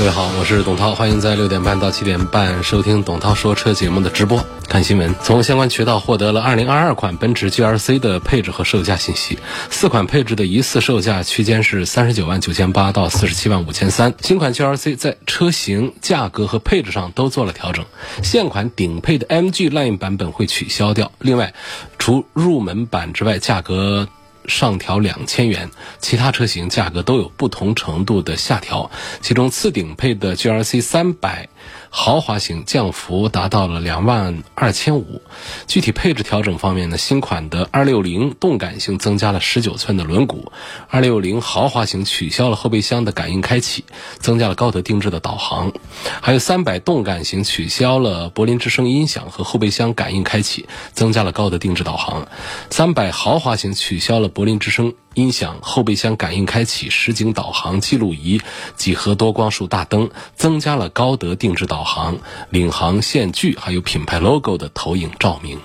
各位好，我是董涛，欢迎在六点半到七点半收听董涛说车节目的直播。看新闻，从相关渠道获得了二零二二款奔驰 GLC 的配置和售价信息。四款配置的疑似售价区间是三十九万九千八到四十七万五千三。新款 GLC 在车型、价格和配置上都做了调整。现款顶配的 MG Line 版本会取消掉，另外除入门版之外，价格。上调两千元，其他车型价格都有不同程度的下调。其中次顶配的 G R C 三百豪华型降幅达到了两万二千五。具体配置调整方面呢，新款的二六零动感型增加了十九寸的轮毂，二六零豪华型取消了后备箱的感应开启，增加了高德定制的导航。还有三百动感型取消了柏林之声音响和后备箱感应开启，增加了高德定制导航。三百豪华型取消了。柏林之声音响、后备箱感应开启、实景导航、记录仪、几何多光束大灯，增加了高德定制导航、领航线距，还有品牌 logo 的投影照明。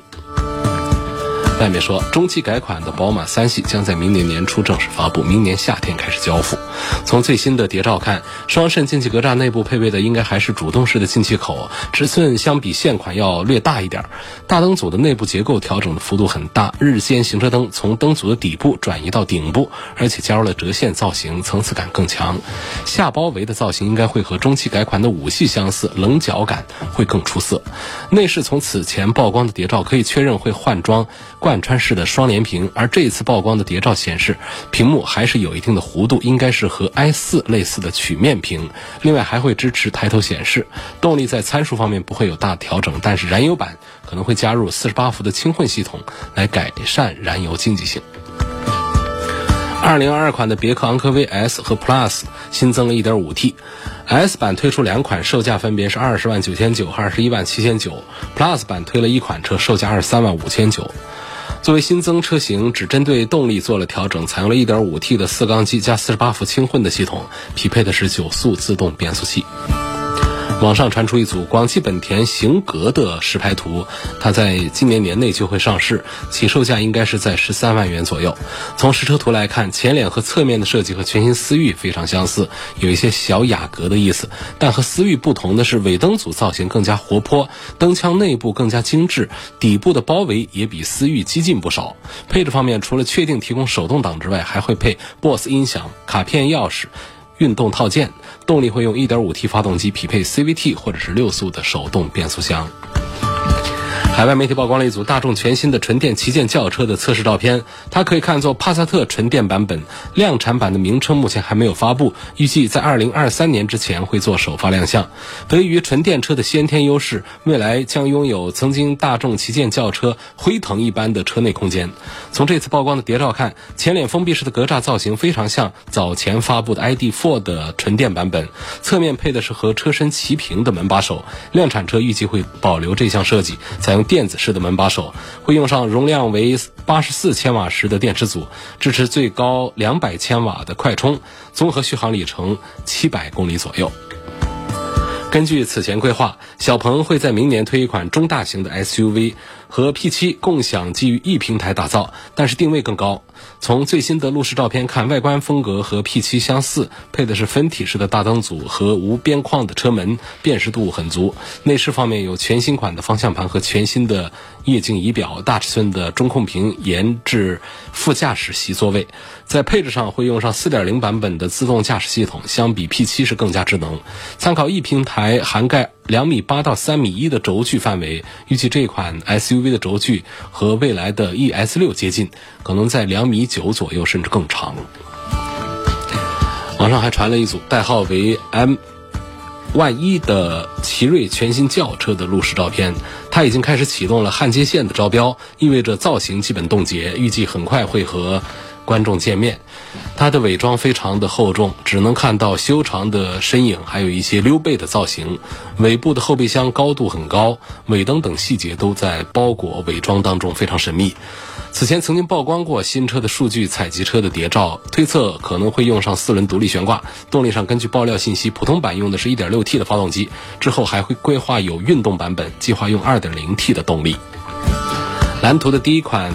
外媒说，中期改款的宝马三系将在明年年初正式发布，明年夏天开始交付。从最新的谍照看，双肾进气格栅内部配备的应该还是主动式的进气口，尺寸相比现款要略大一点。大灯组的内部结构调整的幅度很大，日间行车灯从灯组的底部转移到顶部，而且加入了折线造型，层次感更强。下包围的造型应该会和中期改款的五系相似，棱角感会更出色。内饰从此前曝光的谍照可以确认会换装。贯穿式的双联屏，而这一次曝光的谍照显示，屏幕还是有一定的弧度，应该是和 i 四类似的曲面屏。另外还会支持抬头显示。动力在参数方面不会有大调整，但是燃油版可能会加入四十八伏的轻混系统，来改善燃油经济性。二零二二款的别克昂科威 S 和 Plus 新增了一点五 T，S 版推出两款，售价分别是二十万九千九和二十一万七千九，Plus 版推了一款车，售价二十三万五千九。作为新增车型，只针对动力做了调整，采用了一点五 T 的四缸机加四十八伏轻混的系统，匹配的是九速自动变速器。网上传出一组广汽本田型格的实拍图，它在今年年内就会上市，起售价应该是在十三万元左右。从实车图来看，前脸和侧面的设计和全新思域非常相似，有一些小雅阁的意思。但和思域不同的是，尾灯组造型更加活泼，灯腔内部更加精致，底部的包围也比思域激进不少。配置方面，除了确定提供手动挡之外，还会配 BOSS 音响、卡片钥匙。运动套件，动力会用 1.5T 发动机，匹配 CVT 或者是六速的手动变速箱。海外媒体曝光了一组大众全新的纯电旗舰轿车的测试照片，它可以看作帕萨特纯电版本。量产版的名称目前还没有发布，预计在2023年之前会做首发亮相。得益于纯电车的先天优势，未来将拥有曾经大众旗舰轿车辉腾一般的车内空间。从这次曝光的谍照看，前脸封闭式的格栅造型非常像早前发布的 ID.4 的纯电版本，侧面配的是和车身齐平的门把手。量产车预计会保留这项设计，采用。电子式的门把手会用上容量为八十四千瓦时的电池组，支持最高两百千瓦的快充，综合续航里程七百公里左右。根据此前规划，小鹏会在明年推一款中大型的 SUV，和 P7 共享基于 E 平台打造，但是定位更高。从最新的路试照片看，外观风格和 P7 相似，配的是分体式的大灯组和无边框的车门，辨识度很足。内饰方面有全新款的方向盘和全新的液晶仪表，大尺寸的中控屏延至副驾驶席座位。在配置上会用上4.0版本的自动驾驶系统，相比 P7 是更加智能。参考 E 平台，涵盖两米八到三米一的轴距范围，预计这款 SUV 的轴距和未来的 ES6 接近，可能在两米九左右，甚至更长。网上还传了一组代号为 M 万一的奇瑞全新轿车的路试照片，它已经开始启动了焊接线的招标，意味着造型基本冻结，预计很快会和。观众见面。它的伪装非常的厚重，只能看到修长的身影，还有一些溜背的造型。尾部的后备箱高度很高，尾灯等细节都在包裹伪装当中，非常神秘。此前曾经曝光过新车的数据采集车的谍照，推测可能会用上四轮独立悬挂。动力上根据爆料信息，普通版用的是一点六 T 的发动机，之后还会规划有运动版本，计划用二点零 T 的动力。蓝图的第一款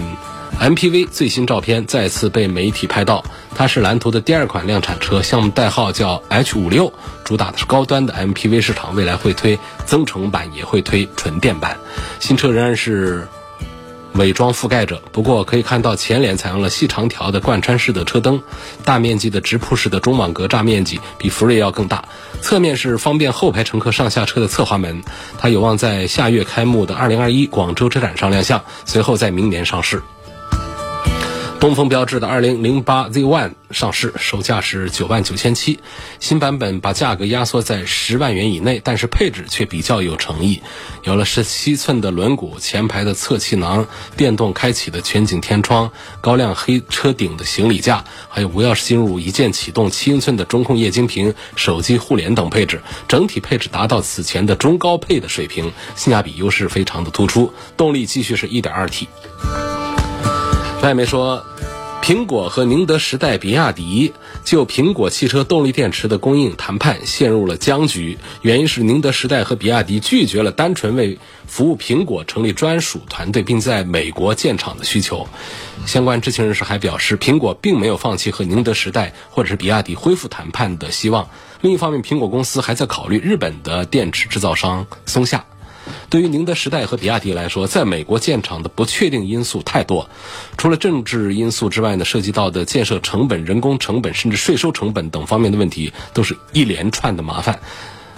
MPV 最新照片再次被媒体拍到，它是蓝图的第二款量产车，项目代号叫 H 五六，主打的是高端的 MPV 市场，未来会推增程版，也会推纯电版。新车仍然是。伪装覆盖着，不过可以看到前脸采用了细长条的贯穿式的车灯，大面积的直瀑式的中网格栅面积比福瑞要更大。侧面是方便后排乘客上下车的侧滑门，它有望在下月开幕的2021广州车展上亮相，随后在明年上市。东风标致的 2008Z1 上市，售价是九万九千七，新版本把价格压缩在十万元以内，但是配置却比较有诚意，有了十七寸的轮毂、前排的侧气囊、电动开启的全景天窗、高亮黑车顶的行李架，还有无钥匙进入、一键启动、七英寸的中控液晶屏、手机互联等配置，整体配置达到此前的中高配的水平，性价比优势非常的突出，动力继续是一点二 T。外媒说苹果和宁德时代比亚迪就苹果汽车动力电池的供应谈判陷入了僵局原因是宁德时代和比亚迪拒绝了单纯为服务苹果成立专属团队并在美国建厂的需求。相关知情人士还表示苹果并没有放弃和宁德时代或者是比亚迪恢复谈判的希望。另一方面苹果公司还在考虑日本的电池制造商松下。对于宁德时代和比亚迪来说，在美国建厂的不确定因素太多，除了政治因素之外呢，涉及到的建设成本、人工成本，甚至税收成本等方面的问题，都是一连串的麻烦。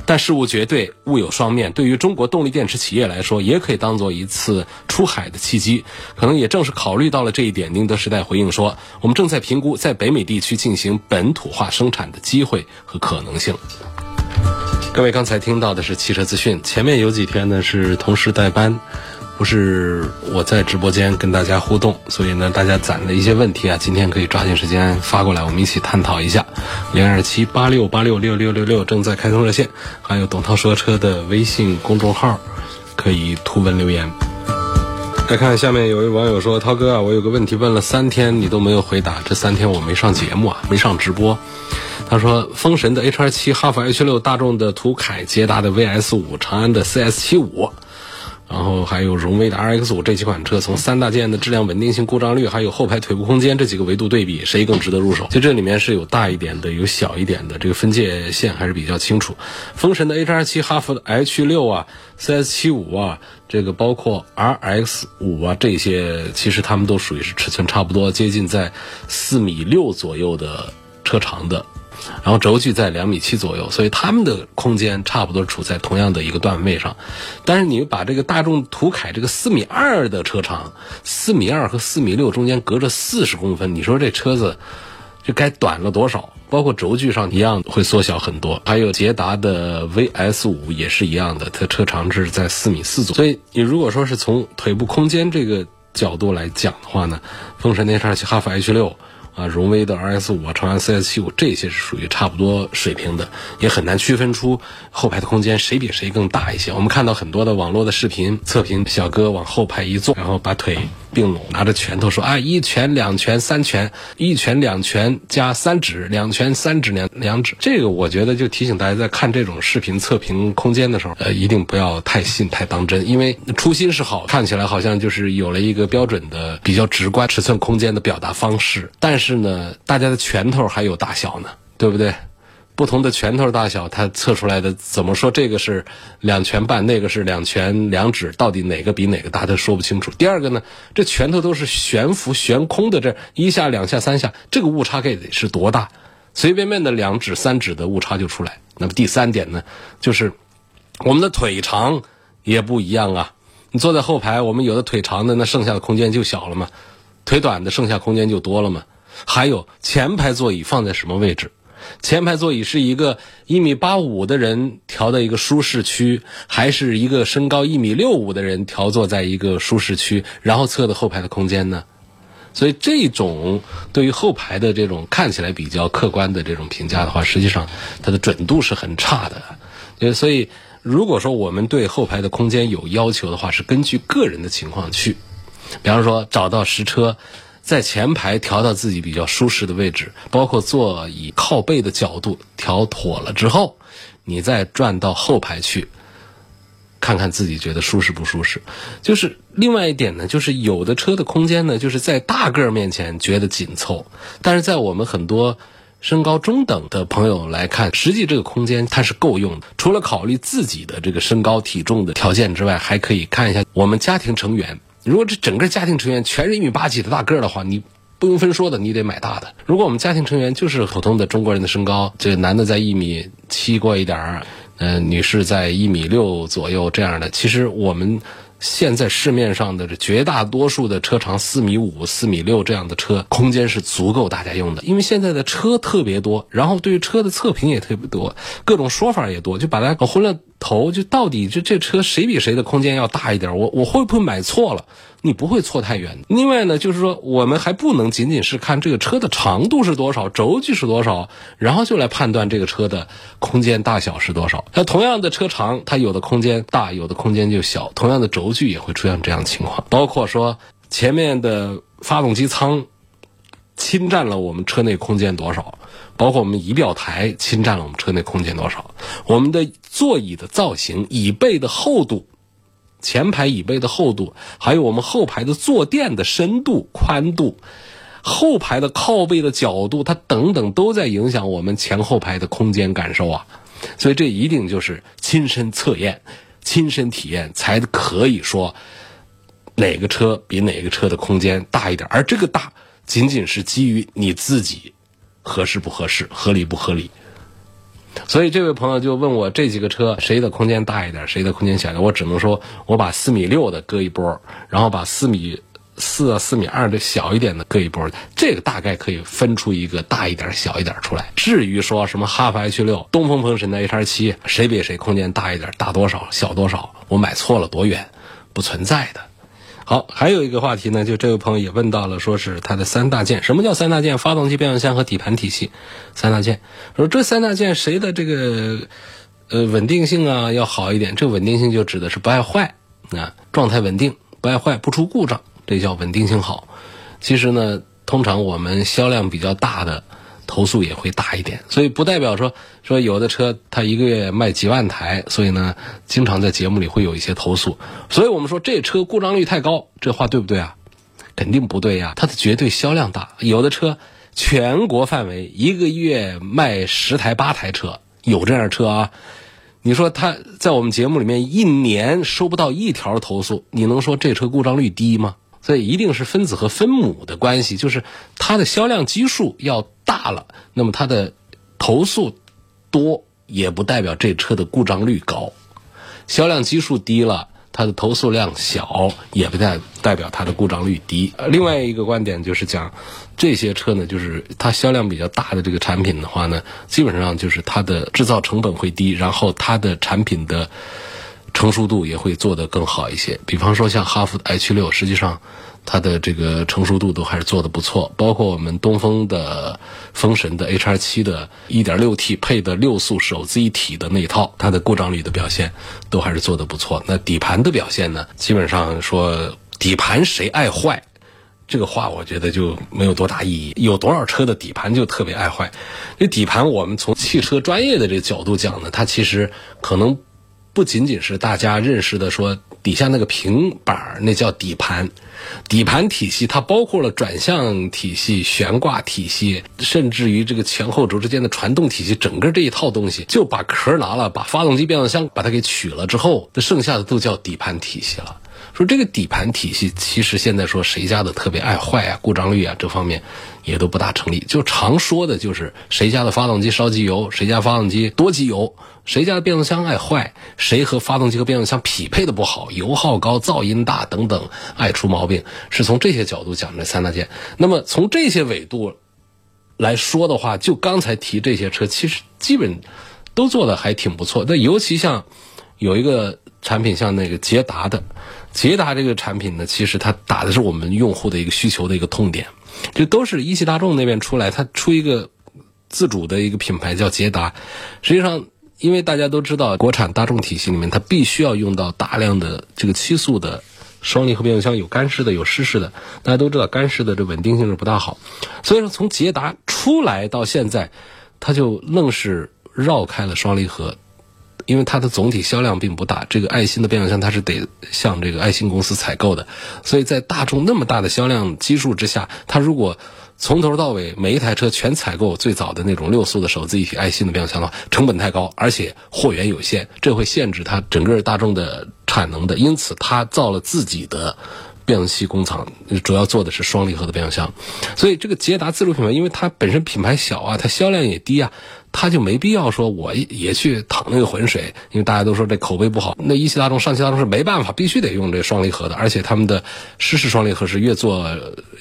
但事物绝对物有双面，对于中国动力电池企业来说，也可以当做一次出海的契机。可能也正是考虑到了这一点，宁德时代回应说：“我们正在评估在北美地区进行本土化生产的机会和可能性。”各位刚才听到的是汽车资讯，前面有几天呢是同时代班，不是我在直播间跟大家互动，所以呢大家攒的一些问题啊，今天可以抓紧时间发过来，我们一起探讨一下。零二七八六八六六六六六正在开通热线，还有董涛说车的微信公众号，可以图文留言。来看下面有位网友说：“涛哥啊，我有个问题问了三天你都没有回答，这三天我没上节目啊，没上直播。”他说：“风神的 H 二七、哈弗 H 六、大众的途凯、捷达的 VS 五、长安的 CS 七五，然后还有荣威的 RX 五这几款车，从三大件的质量稳定性、故障率，还有后排腿部空间这几个维度对比，谁更值得入手？就这里面是有大一点的，有小一点的，这个分界线还是比较清楚。风神的 H 二七、哈弗的 H 六啊、CS 七五啊，这个包括 RX 五啊，这些其实它们都属于是尺寸差不多，接近在四米六左右的车长的。”然后轴距在两米七左右，所以它们的空间差不多处在同样的一个段位上。但是你把这个大众途凯这个四米二的车长，四米二和四米六中间隔着四十公分，你说这车子就该短了多少？包括轴距上一样会缩小很多。还有捷达的 VS 五也是一样的，它车长是在四米四左右。所以你如果说是从腿部空间这个角度来讲的话呢，风神那上去哈弗 H 六。啊，荣威的 RS 五啊，长安 CS 七五这些是属于差不多水平的，也很难区分出后排的空间谁比谁更大一些。我们看到很多的网络的视频，测评小哥往后排一坐，然后把腿并拢，拿着拳头说啊，一拳两拳三拳，一拳两拳加三指，两拳三指两两指。这个我觉得就提醒大家，在看这种视频测评空间的时候，呃，一定不要太信太当真，因为初心是好，看起来好像就是有了一个标准的、比较直观尺寸空间的表达方式，但。是呢，大家的拳头还有大小呢，对不对？不同的拳头大小，它测出来的怎么说？这个是两拳半，那个是两拳两指，到底哪个比哪个大，他说不清楚。第二个呢，这拳头都是悬浮悬空的，这一下两下三下，这个误差该得是多大？随便便的两指三指的误差就出来。那么第三点呢，就是我们的腿长也不一样啊。你坐在后排，我们有的腿长的，那剩下的空间就小了嘛；腿短的，剩下空间就多了嘛。还有前排座椅放在什么位置？前排座椅是一个一米八五的人调的一个舒适区，还是一个身高一米六五的人调坐在一个舒适区，然后测的后排的空间呢？所以这种对于后排的这种看起来比较客观的这种评价的话，实际上它的准度是很差的。所以如果说我们对后排的空间有要求的话，是根据个人的情况去。比方说，找到实车，在前排调到自己比较舒适的位置，包括座椅靠背的角度调妥了之后，你再转到后排去。看看自己觉得舒适不舒适，就是另外一点呢，就是有的车的空间呢，就是在大个儿面前觉得紧凑，但是在我们很多身高中等的朋友来看，实际这个空间它是够用的。除了考虑自己的这个身高体重的条件之外，还可以看一下我们家庭成员。如果这整个家庭成员全是一米八几的大个儿的话，你不用分说的，你得买大的。如果我们家庭成员就是普通的中国人的身高，这男的在一米七过一点儿。嗯，女士在一米六左右这样的，其实我们现在市面上的这绝大多数的车长四米五、四米六这样的车，空间是足够大家用的。因为现在的车特别多，然后对于车的测评也特别多，各种说法也多，就把它搞昏了头。就到底这这车谁比谁的空间要大一点？我我会不会买错了？你不会错太远。另外呢，就是说我们还不能仅仅是看这个车的长度是多少，轴距是多少，然后就来判断这个车的空间大小是多少。那同样的车长，它有的空间大，有的空间就小。同样的轴距也会出现这样的情况。包括说前面的发动机舱侵占了我们车内空间多少，包括我们仪表台侵占了我们车内空间多少，我们的座椅的造型、椅背的厚度。前排椅背的厚度，还有我们后排的坐垫的深度、宽度，后排的靠背的角度，它等等都在影响我们前后排的空间感受啊。所以这一定就是亲身测验、亲身体验才可以说哪个车比哪个车的空间大一点。而这个大，仅仅是基于你自己合适不合适、合理不合理。所以这位朋友就问我这几个车谁的空间大一点，谁的空间小一点？我只能说，我把四米六的搁一波，然后把四米四啊、四米二的小一点的搁一波，这个大概可以分出一个大一点、小一点出来。至于说什么哈弗 H 六、东风风神的 H 七，谁比谁空间大一点、大多少、小多少，我买错了多远，不存在的。好，还有一个话题呢，就这位朋友也问到了，说是它的三大件。什么叫三大件？发动机、变速箱和底盘体系，三大件。说这三大件谁的这个呃稳定性啊要好一点？这稳定性就指的是不爱坏啊，状态稳定，不爱坏，不出故障，这叫稳定性好。其实呢，通常我们销量比较大的。投诉也会大一点，所以不代表说说有的车它一个月卖几万台，所以呢，经常在节目里会有一些投诉。所以我们说这车故障率太高，这话对不对啊？肯定不对呀，它的绝对销量大。有的车全国范围一个月卖十台八台车，有这样车啊。你说他在我们节目里面一年收不到一条投诉，你能说这车故障率低吗？所以一定是分子和分母的关系，就是它的销量基数要大了，那么它的投诉多也不代表这车的故障率高；销量基数低了，它的投诉量小也不代代表它的故障率低。另外一个观点就是讲，这些车呢，就是它销量比较大的这个产品的话呢，基本上就是它的制造成本会低，然后它的产品的。成熟度也会做得更好一些，比方说像哈弗 H 六，实际上它的这个成熟度都还是做得不错。包括我们东风的风神的 H R 七的 1.6T 配的六速手自一体的那一套，它的故障率的表现都还是做得不错。那底盘的表现呢？基本上说底盘谁爱坏，这个话我觉得就没有多大意义。有多少车的底盘就特别爱坏？这底盘我们从汽车专业的这个角度讲呢，它其实可能。不仅仅是大家认识的说底下那个平板儿那叫底盘，底盘体系它包括了转向体系、悬挂体系，甚至于这个前后轴之间的传动体系，整个这一套东西就把壳拿了，把发动机、变速箱把它给取了之后，那剩下的都叫底盘体系了。说这个底盘体系，其实现在说谁家的特别爱坏啊，故障率啊这方面也都不大成立。就常说的就是谁家的发动机烧机油，谁家发动机多机油，谁家的变速箱爱坏，谁和发动机和变速箱匹配的不好，油耗高、噪音大等等爱出毛病，是从这些角度讲这三大件。那么从这些纬度来说的话，就刚才提这些车，其实基本都做的还挺不错。那尤其像有一个产品，像那个捷达的。捷达这个产品呢，其实它打的是我们用户的一个需求的一个痛点，这都是一汽大众那边出来，它出一个自主的一个品牌叫捷达。实际上，因为大家都知道，国产大众体系里面它必须要用到大量的这个七速的双离合变速箱，有干式的，有湿式的。大家都知道，干式的这稳定性是不大好，所以说从捷达出来到现在，它就愣是绕开了双离合。因为它的总体销量并不大，这个爱信的变速箱它是得向这个爱信公司采购的，所以在大众那么大的销量基数之下，它如果从头到尾每一台车全采购最早的那种六速的手自一体爱信的变速箱的话，成本太高，而且货源有限，这会限制它整个大众的产能的，因此它造了自己的。变速器工厂主要做的是双离合的变速箱，所以这个捷达自主品牌，因为它本身品牌小啊，它销量也低啊，他就没必要说我也去淌那个浑水，因为大家都说这口碑不好。那一汽大众、上汽大众是没办法，必须得用这双离合的，而且他们的湿式双离合是越做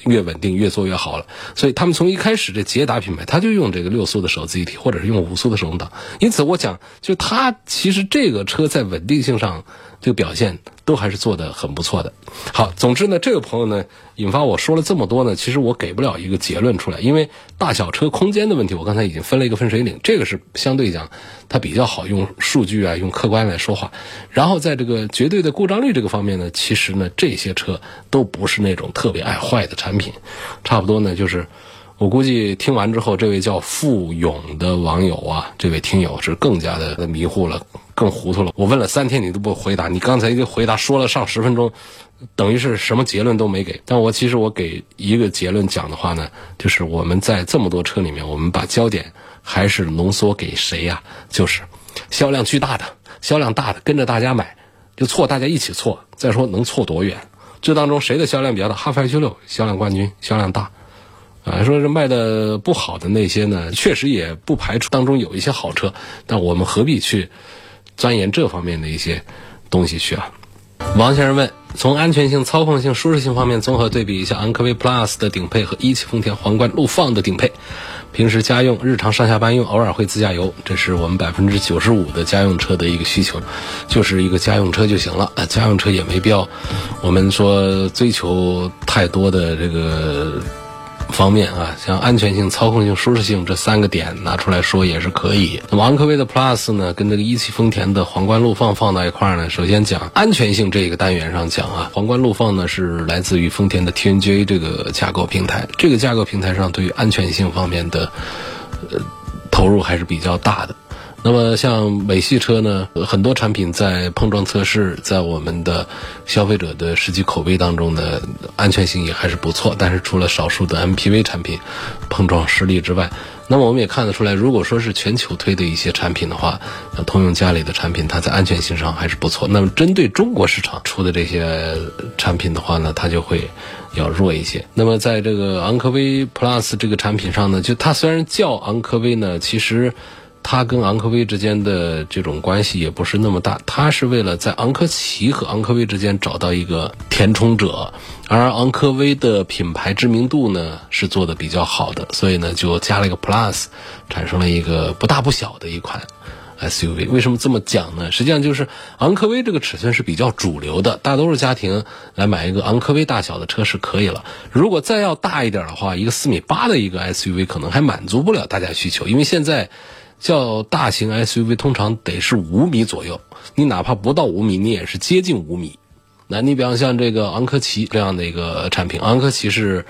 越稳定，越做越好了。所以他们从一开始这捷达品牌，他就用这个六速的手自一体，或者是用五速的手动挡。因此，我讲就他其实这个车在稳定性上。这个表现都还是做的很不错的。好，总之呢，这个朋友呢引发我说了这么多呢，其实我给不了一个结论出来，因为大小车空间的问题，我刚才已经分了一个分水岭，这个是相对讲它比较好用数据啊，用客观来说话。然后在这个绝对的故障率这个方面呢，其实呢这些车都不是那种特别爱坏的产品，差不多呢就是。我估计听完之后，这位叫付勇的网友啊，这位听友是更加的迷糊了，更糊涂了。我问了三天，你都不回答，你刚才一回答说了上十分钟，等于是什么结论都没给。但我其实我给一个结论讲的话呢，就是我们在这么多车里面，我们把焦点还是浓缩给谁呀？就是销量巨大的、销量大的，跟着大家买就错，大家一起错。再说能错多远？这当中谁的销量比较大？哈弗 H 六销量冠军，销量大。啊，说是卖的不好的那些呢，确实也不排除当中有一些好车，但我们何必去钻研这方面的一些东西去啊？王先生问：从安全性、操控性、舒适性方面综合对比一下昂科威 Plus 的顶配和一汽丰田皇冠陆放的顶配，平时家用、日常上下班用，偶尔会自驾游，这是我们百分之九十五的家用车的一个需求，就是一个家用车就行了。家用车也没必要，我们说追求太多的这个。方面啊，像安全性、操控性、舒适性这三个点拿出来说也是可以。那么昂科威的 Plus 呢，跟这个一汽丰田的皇冠陆放放到一块儿呢，首先讲安全性这个单元上讲啊，皇冠陆放呢是来自于丰田的 TNGA 这个架构平台，这个架构平台上对于安全性方面的呃投入还是比较大的。那么像美系车呢，很多产品在碰撞测试，在我们的消费者的实际口碑当中呢，安全性也还是不错。但是除了少数的 MPV 产品碰撞失利之外，那么我们也看得出来，如果说是全球推的一些产品的话，像通用家里的产品，它在安全性上还是不错。那么针对中国市场出的这些产品的话呢，它就会要弱一些。那么在这个昂科威 Plus 这个产品上呢，就它虽然叫昂科威呢，其实。它跟昂科威之间的这种关系也不是那么大，它是为了在昂科旗和昂科威之间找到一个填充者，而昂科威的品牌知名度呢是做的比较好的，所以呢就加了一个 Plus，产生了一个不大不小的一款 SUV。为什么这么讲呢？实际上就是昂科威这个尺寸是比较主流的，大多数家庭来买一个昂科威大小的车是可以了。如果再要大一点的话，一个四米八的一个 SUV 可能还满足不了大家需求，因为现在。较大型 SUV 通常得是五米左右，你哪怕不到五米，你也是接近五米。那你比方像这个昂科旗这样的一个产品，昂科旗是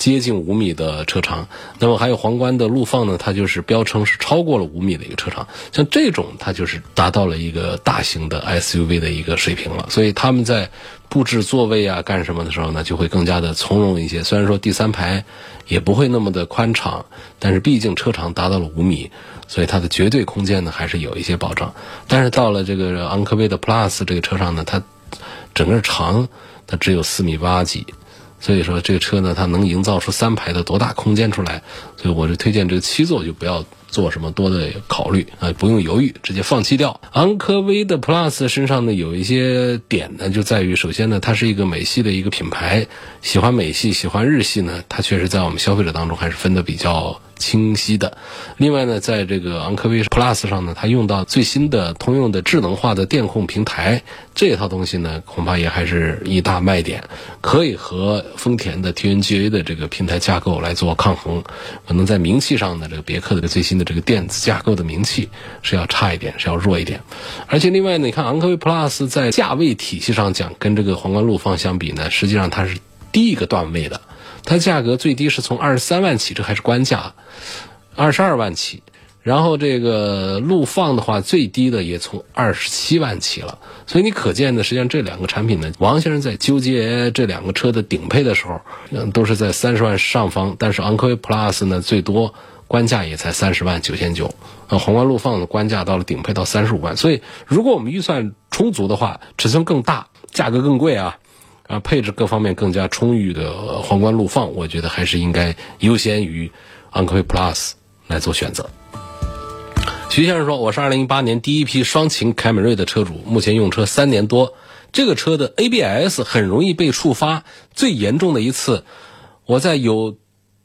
接近五米的车长，那么还有皇冠的陆放呢，它就是标称是超过了五米的一个车长。像这种，它就是达到了一个大型的 SUV 的一个水平了。所以他们在布置座位啊、干什么的时候呢，就会更加的从容一些。虽然说第三排也不会那么的宽敞，但是毕竟车长达到了五米。所以它的绝对空间呢还是有一些保障，但是到了这个昂科威的 Plus 这个车上呢，它整个长它只有四米八几，所以说这个车呢它能营造出三排的多大空间出来，所以我是推荐这个七座就不要做什么多的考虑啊，不用犹豫，直接放弃掉。昂科威的 Plus 身上呢有一些点呢，就在于首先呢，它是一个美系的一个品牌，喜欢美系、喜欢日系呢，它确实在我们消费者当中还是分的比较。清晰的，另外呢，在这个昂科威 Plus 上呢，它用到最新的通用的智能化的电控平台，这一套东西呢，恐怕也还是一大卖点，可以和丰田的 TNGA 的这个平台架构来做抗衡。可能在名气上呢，这个别克的最新的这个电子架构的名气是要差一点，是要弱一点。而且另外呢，你看昂科威 Plus 在价位体系上讲，跟这个皇冠陆放相比呢，实际上它是低一个段位的。它价格最低是从二十三万起，这还是官价，二十二万起。然后这个陆放的话，最低的也从二十七万起了。所以你可见的，实际上这两个产品呢，王先生在纠结这两个车的顶配的时候，嗯，都是在三十万上方。但是昂科威 Plus 呢，最多官价也才三十万九千九。呃，皇冠陆放的官价到了顶配到三十五万。所以如果我们预算充足的话，尺寸更大，价格更贵啊。啊，配置各方面更加充裕的皇冠陆放，我觉得还是应该优先于昂科威 Plus 来做选择。徐先生说：“我是2018年第一批双擎凯美瑞的车主，目前用车三年多，这个车的 ABS 很容易被触发。最严重的一次，我在有。”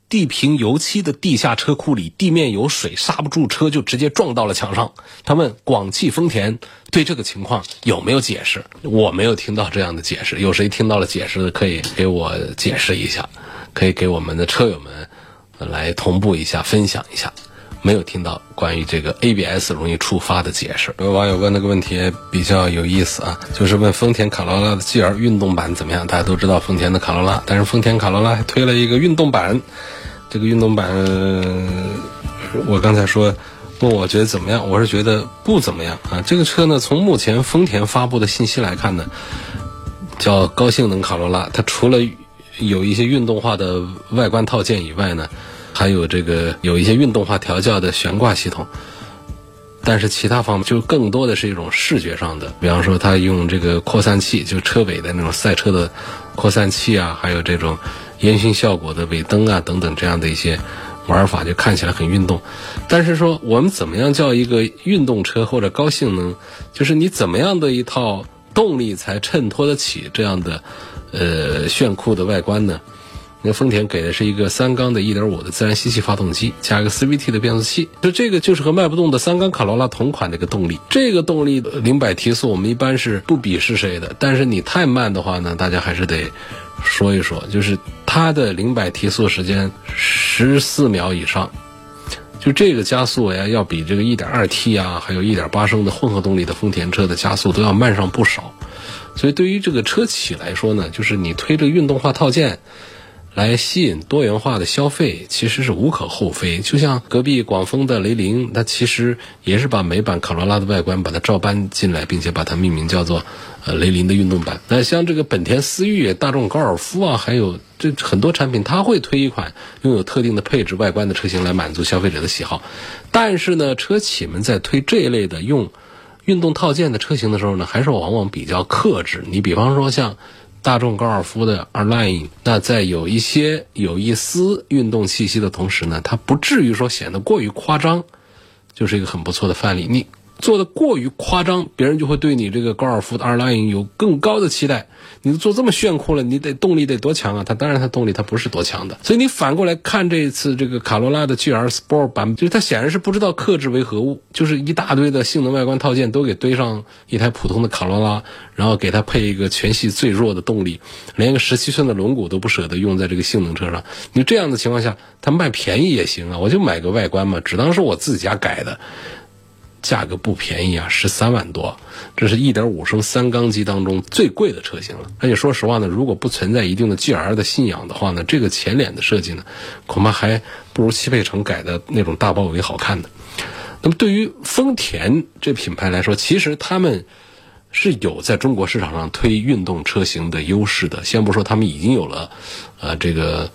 地平油漆的地下车库里，地面有水，刹不住车就直接撞到了墙上。他问广汽丰田对这个情况有没有解释？我没有听到这样的解释。有谁听到了解释的，可以给我解释一下，可以给我们的车友们来同步一下，分享一下。没有听到关于这个 ABS 容易触发的解释。有网友问那个问题比较有意思啊，就是问丰田卡罗拉的 GR 运动版怎么样？大家都知道丰田的卡罗拉，但是丰田卡罗拉还推了一个运动版。这个运动版，我刚才说问我觉得怎么样？我是觉得不怎么样啊。这个车呢，从目前丰田发布的信息来看呢，叫高性能卡罗拉。它除了有一些运动化的外观套件以外呢。还有这个有一些运动化调教的悬挂系统，但是其他方面就更多的是一种视觉上的，比方说它用这个扩散器，就车尾的那种赛车的扩散器啊，还有这种烟熏效果的尾灯啊等等这样的一些玩法，就看起来很运动。但是说我们怎么样叫一个运动车或者高性能，就是你怎么样的一套动力才衬托得起这样的呃炫酷的外观呢？那丰田给的是一个三缸的1.5的自然吸气发动机，加一个 CVT 的变速器，就这个就是和卖不动的三缸卡罗拉同款的一个动力。这个动力零百提速，我们一般是不鄙视谁的，但是你太慢的话呢，大家还是得说一说，就是它的零百提速时间十四秒以上，就这个加速呀，要比这个 1.2T 啊，还有一点八升的混合动力的丰田车的加速都要慢上不少。所以对于这个车企来说呢，就是你推着运动化套件。来吸引多元化的消费，其实是无可厚非。就像隔壁广丰的雷凌，它其实也是把美版卡罗拉的外观把它照搬进来，并且把它命名叫做呃雷凌的运动版。那像这个本田思域、大众高尔夫啊，还有这很多产品，它会推一款拥有特定的配置外观的车型来满足消费者的喜好。但是呢，车企们在推这一类的用运动套件的车型的时候呢，还是往往比较克制。你比方说像。大众高尔夫的 R Line，那在有一些有一丝运动气息的同时呢，它不至于说显得过于夸张，就是一个很不错的范例。你。做的过于夸张，别人就会对你这个高尔夫的 R Line 有更高的期待。你做这么炫酷了，你得动力得多强啊？它当然它动力它不是多强的。所以你反过来看这次这个卡罗拉的 GR Sport 版，就是它显然是不知道克制为何物，就是一大堆的性能外观套件都给堆上一台普通的卡罗拉，然后给它配一个全系最弱的动力，连个十七寸的轮毂都不舍得用在这个性能车上。你这样的情况下，它卖便宜也行啊，我就买个外观嘛，只当是我自己家改的。价格不便宜啊，十三万多，这是一点五升三缸机当中最贵的车型了。而且说实话呢，如果不存在一定的 GR 的信仰的话呢，这个前脸的设计呢，恐怕还不如汽配城改的那种大包围好看的。那么对于丰田这品牌来说，其实他们是有在中国市场上推运动车型的优势的。先不说他们已经有了，呃，这个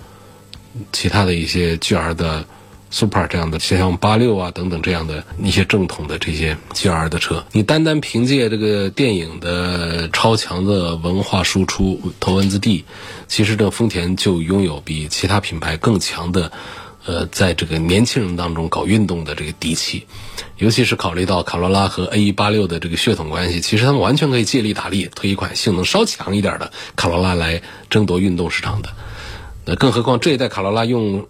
其他的一些 GR 的。Super 这样的，像像八六啊等等这样的一些正统的这些 GR 的车，你单单凭借这个电影的超强的文化输出头文字 D，其实这丰田就拥有比其他品牌更强的呃，在这个年轻人当中搞运动的这个底气，尤其是考虑到卡罗拉和 A 一八六的这个血统关系，其实他们完全可以借力打力，推一款性能稍强一点的卡罗拉来争夺运动市场的。那更何况这一代卡罗拉用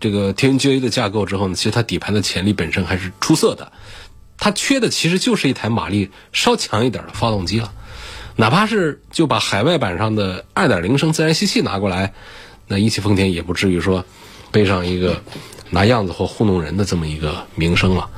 这个 TNGA 的架构之后呢，其实它底盘的潜力本身还是出色的。它缺的其实就是一台马力稍强一点的发动机了。哪怕是就把海外版上的2.0升自然吸气拿过来，那一汽丰田也不至于说背上一个拿样子或糊弄人的这么一个名声了。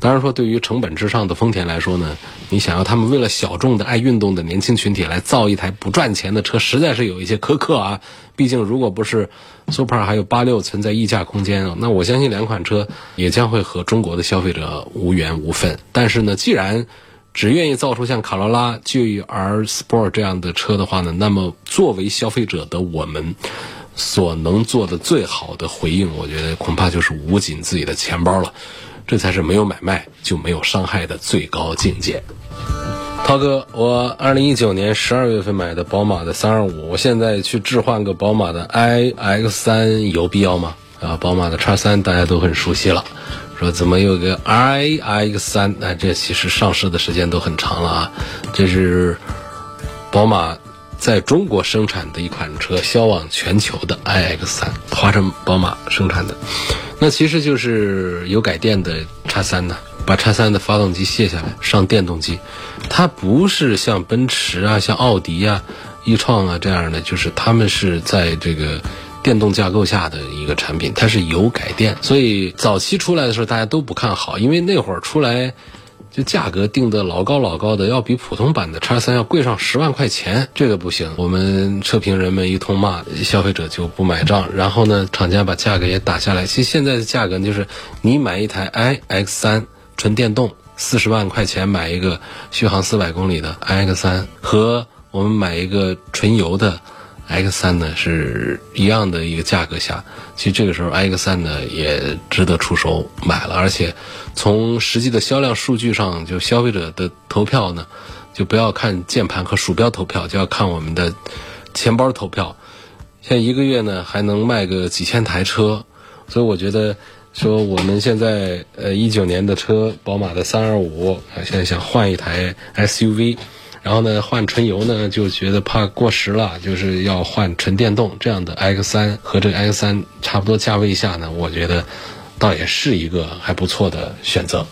当然说，对于成本至上的丰田来说呢，你想要他们为了小众的爱运动的年轻群体来造一台不赚钱的车，实在是有一些苛刻啊。毕竟，如果不是 Super 还有八六存在溢价空间，那我相信两款车也将会和中国的消费者无缘无分。但是呢，既然只愿意造出像卡罗拉、GR Sport 这样的车的话呢，那么作为消费者的我们所能做的最好的回应，我觉得恐怕就是捂紧自己的钱包了。这才是没有买卖就没有伤害的最高境界。涛哥，我二零一九年十二月份买的宝马的三二五，我现在去置换个宝马的 iX 三有必要吗？啊，宝马的叉三大家都很熟悉了，说怎么有个 iX 三？那这其实上市的时间都很长了啊，这是宝马。在中国生产的一款车，销往全球的 iX 三，华晨宝马生产的，那其实就是有改电的叉三呢，把叉三的发动机卸下来，上电动机，它不是像奔驰啊、像奥迪啊、易创啊这样的，就是他们是在这个电动架构下的一个产品，它是油改电，所以早期出来的时候大家都不看好，因为那会儿出来。就价格定的老高老高的，要比普通版的叉三要贵上十万块钱，这个不行。我们车评人们一通骂，消费者就不买账。然后呢，厂家把价格也打下来。其实现在的价格就是，你买一台 iX 三纯电动，四十万块钱买一个续航四百公里的 iX 三，和我们买一个纯油的。X 三呢是一样的一个价格下，其实这个时候 iX 三呢也值得出手买了，而且从实际的销量数据上，就消费者的投票呢，就不要看键盘和鼠标投票，就要看我们的钱包投票。现在一个月呢还能卖个几千台车，所以我觉得说我们现在呃一九年的车，宝马的三二五，现在想换一台 SUV。然后呢，换纯油呢就觉得怕过时了，就是要换纯电动这样的 X 三和这个 X 三差不多价位下呢，我觉得倒也是一个还不错的选择。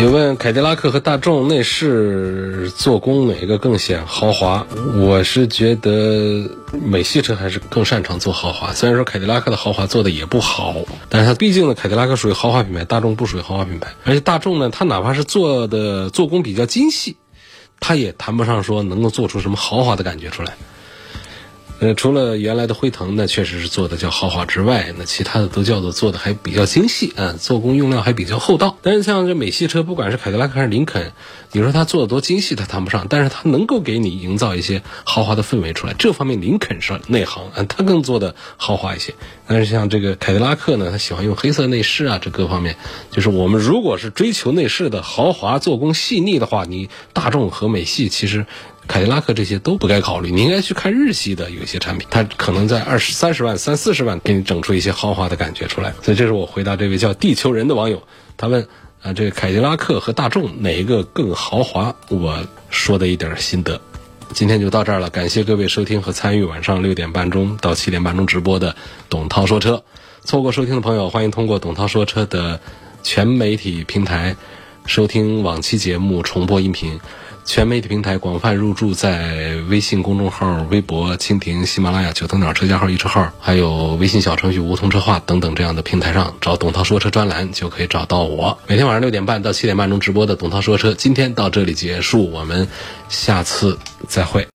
有问凯迪拉克和大众内饰做工哪个更显豪华？我是觉得美系车还是更擅长做豪华。虽然说凯迪拉克的豪华做的也不好，但是它毕竟呢，凯迪拉克属于豪华品牌，大众不属于豪华品牌。而且大众呢，它哪怕是做的做工比较精细，它也谈不上说能够做出什么豪华的感觉出来。呃，除了原来的辉腾呢，确实是做的叫豪华之外，那其他的都叫做做的还比较精细啊，做工用料还比较厚道。但是像这美系车，不管是凯迪拉克还是林肯，你说它做的多精细，它谈不上，但是它能够给你营造一些豪华的氛围出来。这方面林肯是内行，啊，它更做的豪华一些。但是像这个凯迪拉克呢，它喜欢用黑色内饰啊，这各方面，就是我们如果是追求内饰的豪华、做工细腻的话，你大众和美系其实。凯迪拉克这些都不该考虑，你应该去看日系的有一些产品，它可能在二十三十万、三四十万给你整出一些豪华的感觉出来。所以这是我回答这位叫地球人的网友，他问啊，这个凯迪拉克和大众哪一个更豪华？我说的一点心得。今天就到这儿了，感谢各位收听和参与晚上六点半钟到七点半钟直播的董涛说车。错过收听的朋友，欢迎通过董涛说车的全媒体平台收听往期节目重播音频。全媒体平台广泛入驻在微信公众号、微博、蜻蜓、喜马拉雅、九头鸟车架号、一车号，还有微信小程序梧桐车话等等这样的平台上，找董涛说车专栏就可以找到我。每天晚上六点半到七点半钟直播的董涛说车，今天到这里结束，我们下次再会。